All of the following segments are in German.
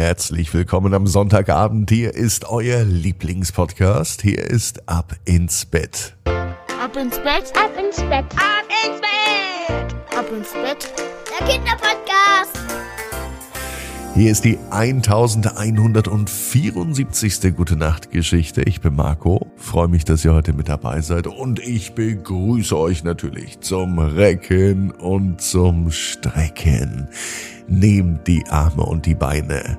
Herzlich willkommen am Sonntagabend. Hier ist euer Lieblingspodcast. Hier ist Ab ins Bett. Ab ins Bett, Ab ins Bett, ab ins Bett, ab ins Bett. der Kinderpodcast. Hier ist die 1174. Gute Nacht Geschichte. Ich bin Marco. Freue mich, dass ihr heute mit dabei seid und ich begrüße euch natürlich zum Recken und zum Strecken. Nehmt die Arme und die Beine,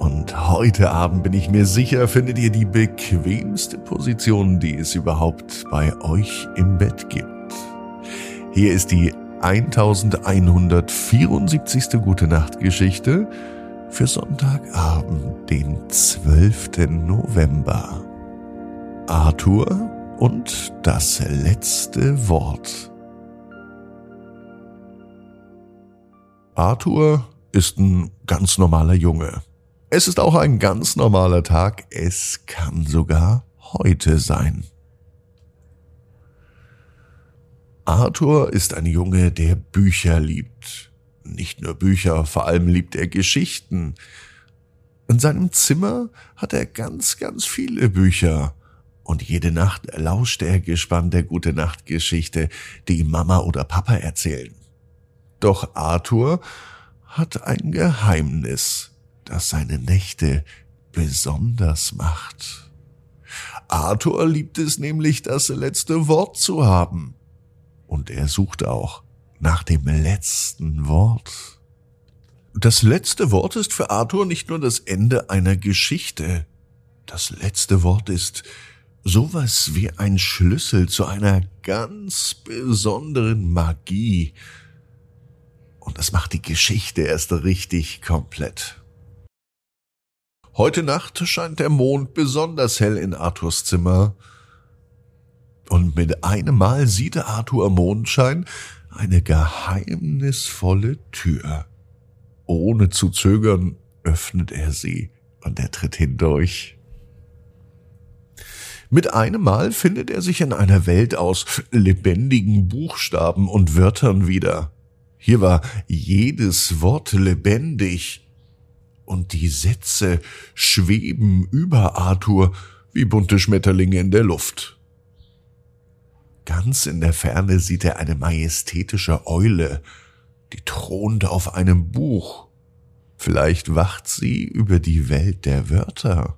Und heute Abend bin ich mir sicher, findet ihr die bequemste Position, die es überhaupt bei euch im Bett gibt. Hier ist die 1174. Gute Nacht Geschichte für Sonntagabend, den 12. November. Arthur und das letzte Wort. Arthur ist ein ganz normaler Junge. Es ist auch ein ganz normaler Tag. Es kann sogar heute sein. Arthur ist ein Junge, der Bücher liebt. Nicht nur Bücher, vor allem liebt er Geschichten. In seinem Zimmer hat er ganz, ganz viele Bücher. Und jede Nacht lauscht er gespannt der gute Nachtgeschichte, die ihm Mama oder Papa erzählen. Doch Arthur hat ein Geheimnis, das seine Nächte besonders macht. Arthur liebt es nämlich, das letzte Wort zu haben. Und er sucht auch nach dem letzten Wort. Das letzte Wort ist für Arthur nicht nur das Ende einer Geschichte. Das letzte Wort ist sowas wie ein Schlüssel zu einer ganz besonderen Magie. Und das macht die Geschichte erst richtig komplett. Heute Nacht scheint der Mond besonders hell in Arthurs Zimmer. Und mit einem Mal sieht Arthur am Mondschein eine geheimnisvolle Tür. Ohne zu zögern öffnet er sie und er tritt hindurch. Mit einem Mal findet er sich in einer Welt aus lebendigen Buchstaben und Wörtern wieder. Hier war jedes Wort lebendig und die Sätze schweben über Arthur wie bunte Schmetterlinge in der Luft. Ganz in der Ferne sieht er eine majestätische Eule, die thront auf einem Buch. Vielleicht wacht sie über die Welt der Wörter.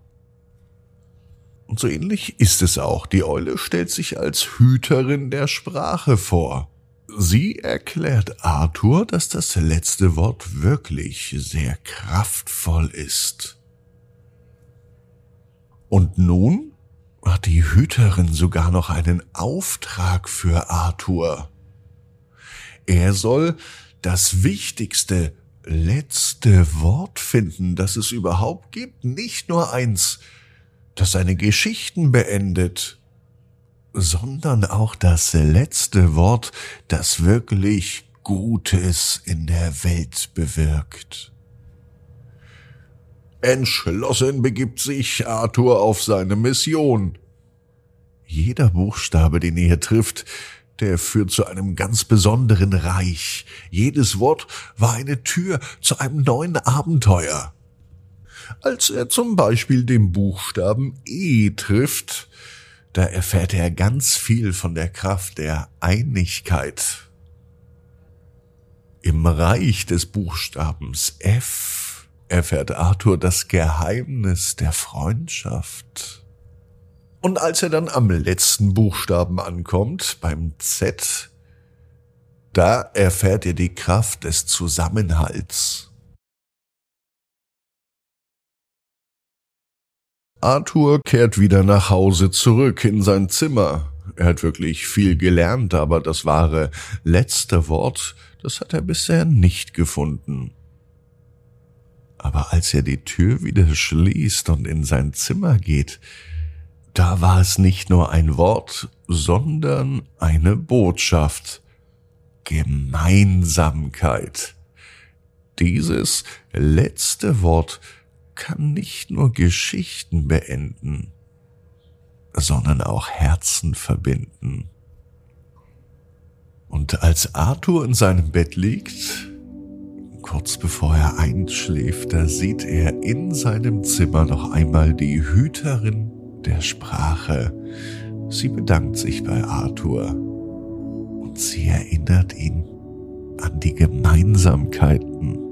Und so ähnlich ist es auch. Die Eule stellt sich als Hüterin der Sprache vor. Sie erklärt Arthur, dass das letzte Wort wirklich sehr kraftvoll ist. Und nun hat die Hüterin sogar noch einen Auftrag für Arthur. Er soll das wichtigste, letzte Wort finden, das es überhaupt gibt, nicht nur eins, das seine Geschichten beendet, sondern auch das letzte Wort, das wirklich Gutes in der Welt bewirkt. Entschlossen begibt sich Arthur auf seine Mission. Jeder Buchstabe, den er trifft, der führt zu einem ganz besonderen Reich. Jedes Wort war eine Tür zu einem neuen Abenteuer. Als er zum Beispiel den Buchstaben E trifft, da erfährt er ganz viel von der Kraft der Einigkeit. Im Reich des Buchstabens F erfährt Arthur das Geheimnis der Freundschaft. Und als er dann am letzten Buchstaben ankommt, beim Z, da erfährt er die Kraft des Zusammenhalts. Arthur kehrt wieder nach Hause zurück in sein Zimmer. Er hat wirklich viel gelernt, aber das wahre letzte Wort, das hat er bisher nicht gefunden. Aber als er die Tür wieder schließt und in sein Zimmer geht, da war es nicht nur ein Wort, sondern eine Botschaft. Gemeinsamkeit. Dieses letzte Wort kann nicht nur Geschichten beenden, sondern auch Herzen verbinden. Und als Arthur in seinem Bett liegt, kurz bevor er einschläft, da sieht er in seinem Zimmer noch einmal die Hüterin der Sprache. Sie bedankt sich bei Arthur und sie erinnert ihn an die Gemeinsamkeiten.